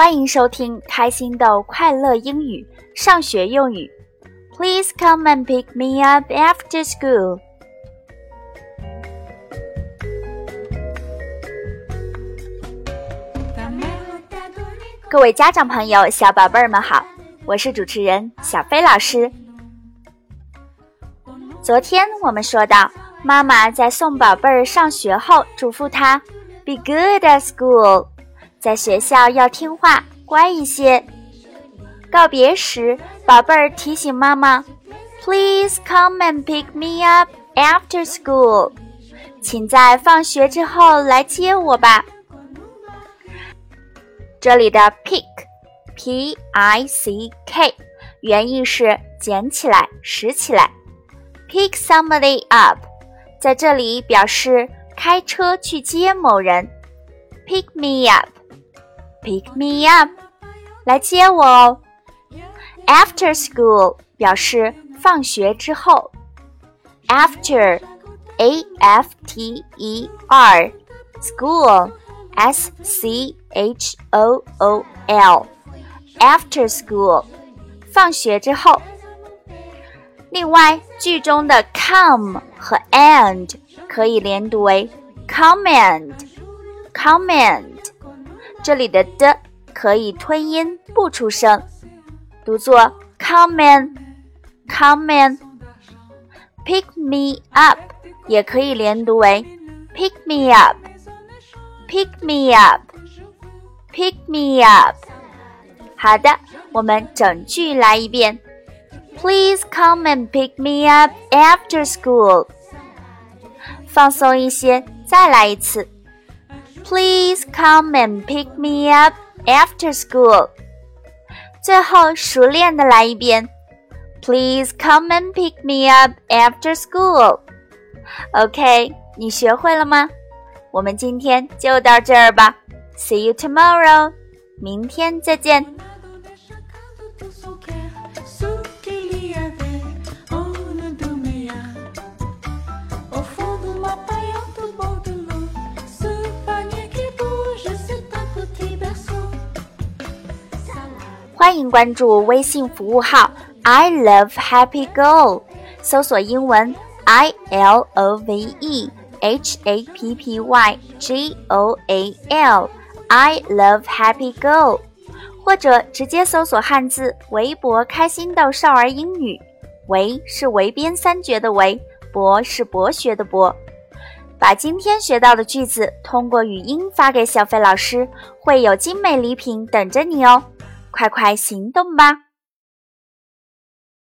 欢迎收听开心豆快乐英语上学用语。Please come and pick me up after school. 各位家长朋友、小宝贝儿们好，我是主持人小飞老师。昨天我们说到，妈妈在送宝贝儿上学后，嘱咐他 “Be good at school”。在学校要听话，乖一些。告别时，宝贝儿提醒妈妈：“Please come and pick me up after school。”请在放学之后来接我吧。这里的 pick，p-i-c-k，原意是捡起来、拾起来。Pick somebody up，在这里表示开车去接某人。Pick me up。Pick me up，来接我哦。After school 表示放学之后。After，a f t e r，school，s c h o o l，after school，放学之后。另外，句中的 come 和 and 可以连读为 command，command。 这里的的可以吞音不出声，读作 come in，come in，pick me up 也可以连读为 pick me up，pick me up，pick me up。好的，我们整句来一遍，Please come and pick me up after school。放松一些，再来一次。Please come and pick me up after school。最后熟练的来一遍，Please come and pick me up after school。OK，你学会了吗？我们今天就到这儿吧，See you tomorrow。明天再见。 欢迎关注微信服务号 "I love Happy Go"，搜索英文 "I L O V E H A P P Y G O A L"，I love Happy Go，或者直接搜索汉字“围博开心豆少儿英语”，围是围边三绝的围，博是博学的博。把今天学到的句子通过语音发给小飞老师，会有精美礼品等着你哦。快快行动吧！